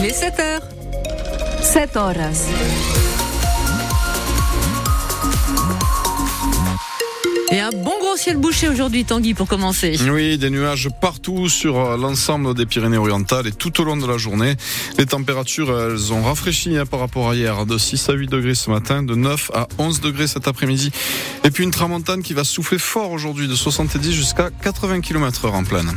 Les 7 heures. 7 horas. Et un bon gros ciel bouché aujourd'hui, Tanguy, pour commencer. Oui, des nuages partout sur euh, l'ensemble des Pyrénées-Orientales et tout au long de la journée. Les températures, elles ont rafraîchi hein, par rapport à hier, de 6 à 8 degrés ce matin, de 9 à 11 degrés cet après-midi. Et puis une tramontane qui va souffler fort aujourd'hui, de 70 jusqu'à 80 km heure en pleine.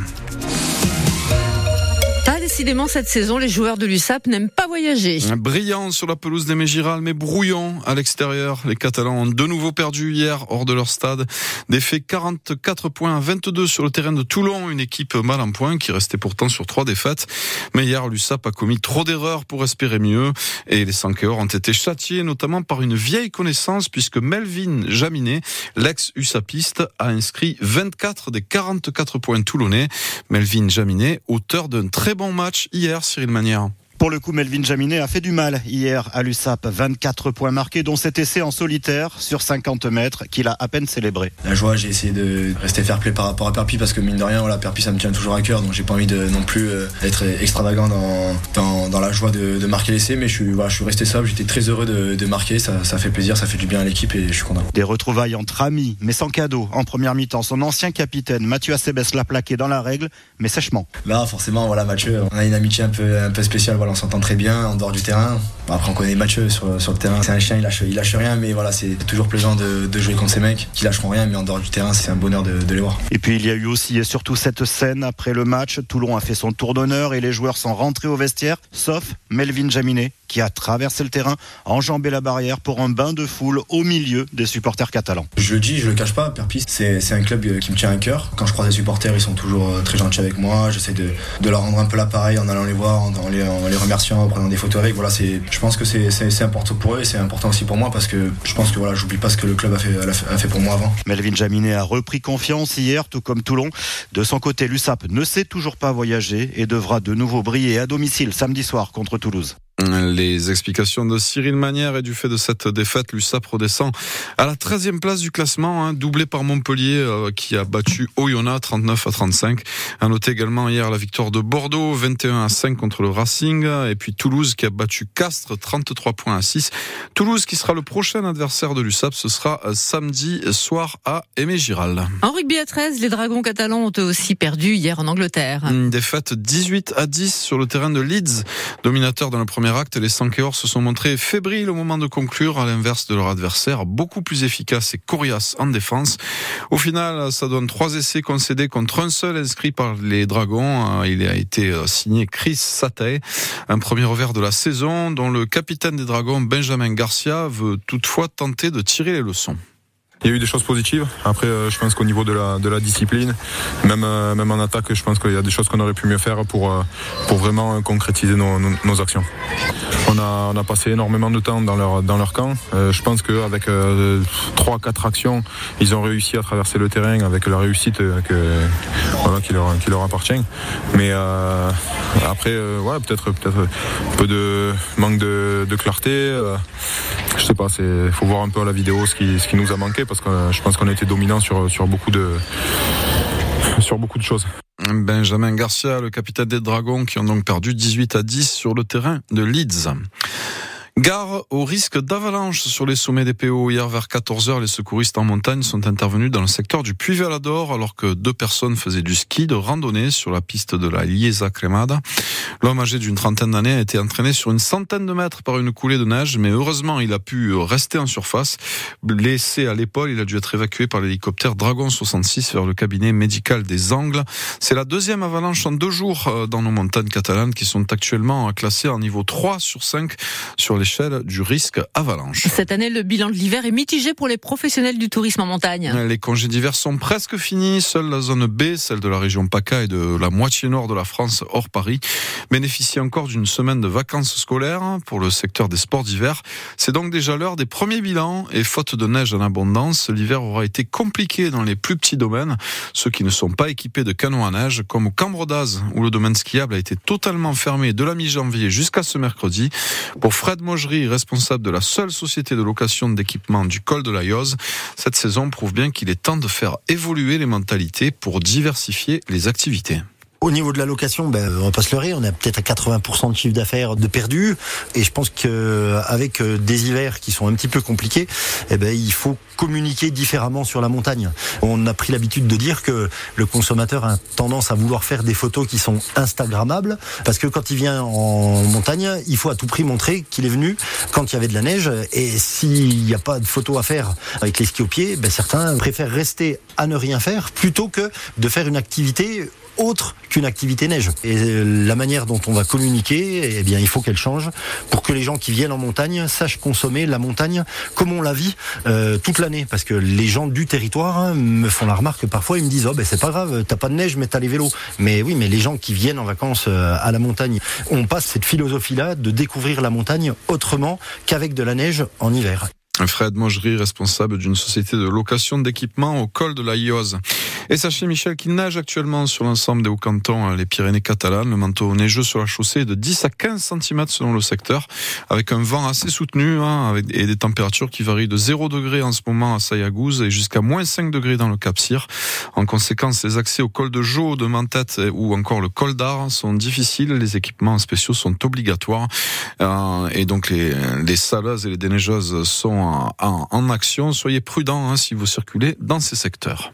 Décidément, cette saison, les joueurs de l'USAP n'aiment pas voyager. Brillant sur la pelouse des Mégirales, mais brouillon à l'extérieur. Les Catalans ont de nouveau perdu hier hors de leur stade. Défait 44 points à 22 sur le terrain de Toulon, une équipe mal en point qui restait pourtant sur trois défaites. Mais hier, l'USAP a commis trop d'erreurs pour espérer mieux. Et les Sankéors ont été châtiés, notamment par une vieille connaissance, puisque Melvin Jaminet, l'ex-USAPiste, a inscrit 24 des 44 points toulonnais. Melvin Jaminet, auteur d'un très bon match match hier, Cyril Manière. Pour le coup, Melvin Jaminet a fait du mal hier à l'USAP. 24 points marqués, dont cet essai en solitaire sur 50 mètres qu'il a à peine célébré. La joie, j'ai essayé de rester fair play par rapport à Perpi parce que mine de rien, voilà, Perpi ça me tient toujours à cœur. Donc j'ai pas envie de non plus euh, être extravagant dans, dans, la joie de, marquer l'essai. Mais je suis, voilà, je suis resté sobre. J'étais très heureux de, marquer. Ça, ça, fait plaisir, ça fait du bien à l'équipe et je suis content. Des retrouvailles entre amis, mais sans cadeau. En première mi-temps, son ancien capitaine Mathieu Acebes l'a plaqué dans la règle, mais sèchement. Bah forcément, voilà, Mathieu, on a une amitié un peu, un peu spéciale. Voilà, on s'entend très bien en dehors du terrain. Après, on connaît Mathieu sur, sur le terrain. C'est un chien, il lâche, il lâche rien, mais voilà, c'est toujours plaisant de, jouer contre ces mecs qui lâcheront rien, mais en dehors du terrain, c'est un bonheur de, de, les voir. Et puis, il y a eu aussi et surtout cette scène après le match. Toulon a fait son tour d'honneur et les joueurs sont rentrés au vestiaire, sauf Melvin Jaminet, qui a traversé le terrain, enjambé la barrière pour un bain de foule au milieu des supporters catalans. Je le dis, je le cache pas, Perpis, c'est un club qui me tient à cœur. Quand je croise des supporters, ils sont toujours euh, très gentils avec moi. J'essaie de, de, leur rendre un peu l'appareil en allant les voir, en, les, en les remerciant, en prenant des photos avec. Voilà, je pense que c'est important pour eux et c'est important aussi pour moi parce que je pense que voilà, j'oublie pas ce que le club a fait, a fait pour moi avant. Melvin Jaminet a repris confiance hier, tout comme Toulon. De son côté, l'USAP ne sait toujours pas voyager et devra de nouveau briller à domicile samedi soir contre Toulouse. Les explications de Cyril Manière et du fait de cette défaite, l'USAP redescend à la 13e place du classement, hein, doublé par Montpellier euh, qui a battu Oyonnax 39 à 35. À noter également hier la victoire de Bordeaux 21 à 5 contre le Racing et puis Toulouse qui a battu Castres 33 points à 6. Toulouse qui sera le prochain adversaire de l'USAP, ce sera euh, samedi soir à Aimé Giral. En rugby à 13, les Dragons catalans ont aussi perdu hier en Angleterre. Une défaite 18 à 10 sur le terrain de Leeds, dominateur dans le premier acte, les Sankeors se sont montrés fébriles au moment de conclure, à l'inverse de leur adversaire, beaucoup plus efficace et coriace en défense. Au final, ça donne trois essais concédés contre un seul inscrit par les Dragons. Il a été euh, signé Chris Satay, un premier revers de la saison dont le capitaine des Dragons, Benjamin Garcia, veut toutefois tenter de tirer les leçons il y a eu des choses positives. Après, euh, je pense qu'au niveau de la, discipline, même, euh, même en attaque, je pense qu'il y a des choses qu'on aurait pu mieux faire pour, euh, vraiment concrétiser nos, actions. On a, on a passé énormément de temps dans leur, dans leur camp. je pense qu'avec trois, quatre actions, ils ont réussi à traverser le terrain avec la réussite que, voilà, qui, leur, qui leur appartient. Mais après, ouais, peut-être peut un peu de manque de, de clarté. je sais pas, il faut voir un peu à la vidéo ce qui, ce qui nous a manqué parce que euh, je pense qu'on a été dominant sur, sur, beaucoup de, sur beaucoup de choses. Benjamin Garcia, le capitaine des Dragons, qui ont donc perdu 18 à 10 sur le terrain de Leeds. Gare au risque d'avalanche sur les sommets des PO. Hier vers 14h, les secouristes en montagne sont intervenus dans le secteur du Puy-Valador alors que deux personnes faisaient du ski de randonnée sur la piste de la Liesa Cremada. L'homme âgé d'une trentaine d'années a été entraîné sur une centaine de mètres par une coulée de neige, mais heureusement il a pu rester en surface. Blessé à l'épaule, il a dû être évacué par l'hélicoptère Dragon 66 vers le cabinet médical des Angles. C'est la deuxième avalanche en deux jours euh, dans nos montagnes catalanes qui sont actuellement classées en niveau 3 sur 5 sur l'échelle du risque avalanche. Cette année, le bilan de l'hiver est mitigé pour les professionnels du tourisme en montagne. Les congés d'hiver sont presque finis. Seule la zone B, celle de la région PACA et de la moitié nord de la France hors Paris, bénéficie encore d'une semaine de vacances scolaires pour le secteur des sports d'hiver. C'est donc déjà l'heure des premiers bilans et faute de neige en abondance, l'hiver aura été compliqué dans les plus petits domaines, ceux qui ne sont pas équipés de canons à neige, comme au Cambre d'Az, où le domaine skiable a été totalement fermé de la mi-janvier jusqu'à ce mercredi. Pour Fred responsable de la seule société de location d'équipement du col de la Yoze. Cette saison prouve bien qu'il est temps de faire évoluer les mentalités pour diversifier les activités. Au niveau de la location, ben, on va pas se leurrer, on est peut-être à 80% de chiffre d'affaires de perdu. Et je pense qu'avec des hivers qui sont un petit peu compliqués, eh ben, il faut communiquer différemment sur la montagne. On a pris l'habitude de dire que le consommateur a tendance à vouloir faire des photos qui sont instagrammables, parce que quand il vient en montagne, il faut à tout prix montrer qu'il est venu quand il y avait de la neige. Et s'il n'y a pas de photos à faire avec les skis au pied, ben certains préfèrent rester à ne rien faire plutôt que de faire une activité autre qu'une activité neige. Et euh, la manière dont on va communiquer, eh bien, il faut qu'elle change pour que les gens qui viennent en montagne sachent consommer la montagne comme on la vit euh, toute l'année. Parce que les gens du territoire hein, me font la remarque parfois, ils me disent oh ben c'est pas grave, t'as pas de neige mais t'as les vélos. Mais oui, mais les gens qui viennent en vacances euh, à la montagne, on passe cette philosophie-là de découvrir la montagne autrement qu'avec de la neige en hiver. Fred Mogerie, responsable d'une société de location d'équipements au col de la Iose. Et sachez, Michel, qu'il nage actuellement sur l'ensemble des hauts cantons, hein, les Pyrénées catalanes. Le manteau neigeux sur la chaussée est de 10 à 15 cm selon le secteur, avec un vent assez soutenu hein, et des températures qui varient de 0 degré en ce moment à Sayagouz et jusqu'à moins 5 degrés dans le Cap Cyr. En conséquence, les accès au col de Jaux, de Mentet ou encore le col d'Ar sont difficiles. Les équipements spéciaux sont obligatoires. Euh, et donc, les, les saleuses et les déneigeuses sont en, action. Soyez prudents hein, si vous circulez dans ces secteurs.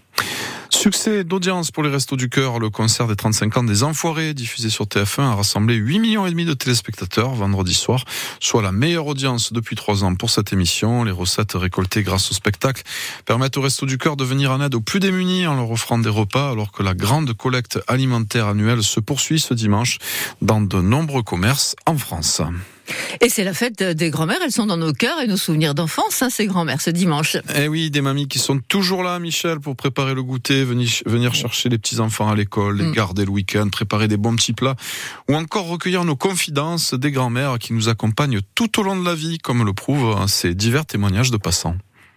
Succès d'audience pour les Restos du Cœur. Le concert des 35 ans des Enfoirés, diffusé sur TF1, a rassemblé 8 millions et demi de téléspectateurs vendredi soir, soit la meilleure audience depuis trois ans pour cette émission. Les recettes récoltées grâce au spectacle permettent aux Restos du Cœur de venir en aide aux plus démunis en leur offrant des repas, alors que la grande collecte alimentaire annuelle se poursuit ce dimanche dans de nombreux commerces en France. Et c'est la fête des grands-mères, elles sont dans nos cœurs et nos souvenirs d'enfance, hein, ces grands-mères, ce dimanche. Eh oui, des mamies qui sont toujours là, Michel, pour préparer le goûter, venir, venir chercher les petits-enfants à l'école, les mm. garder le week-end, préparer des bons petits plats, ou encore recueillir nos confidences des grands-mères qui nous accompagnent tout au long de la vie, comme le prouvent hein, ces divers témoignages de passants.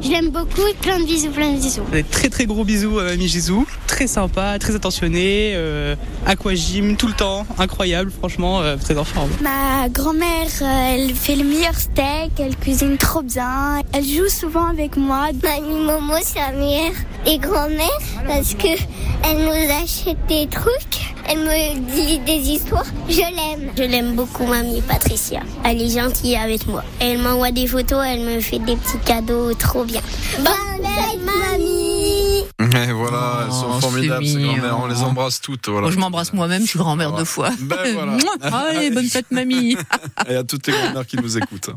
Je l'aime beaucoup, plein de bisous, plein de bisous. Des très très gros bisous à Mamie Gisou, très sympa, très attentionné, euh, aquagym tout le temps, incroyable, franchement, euh, très en forme. Ma grand-mère, euh, elle fait le meilleur steak, elle cuisine trop bien, elle joue souvent avec moi. Mamie Momo, c'est la meilleure et grand-mère parce que elle nous achète des trucs. Elle me dit des histoires. Je l'aime. Je l'aime beaucoup, mamie Patricia. Elle est gentille avec moi. Elle m'envoie des photos, elle me fait des petits cadeaux trop bien. Bonne fête, mamie Et voilà, elles sont oh, formidables ces grand-mères. On les embrasse toutes. Voilà. Moi, je m'embrasse moi-même, je suis grand-mère deux fois. Ben voilà. Allez, bonne fête, mamie. Et à toutes les grand-mères qui nous écoutent.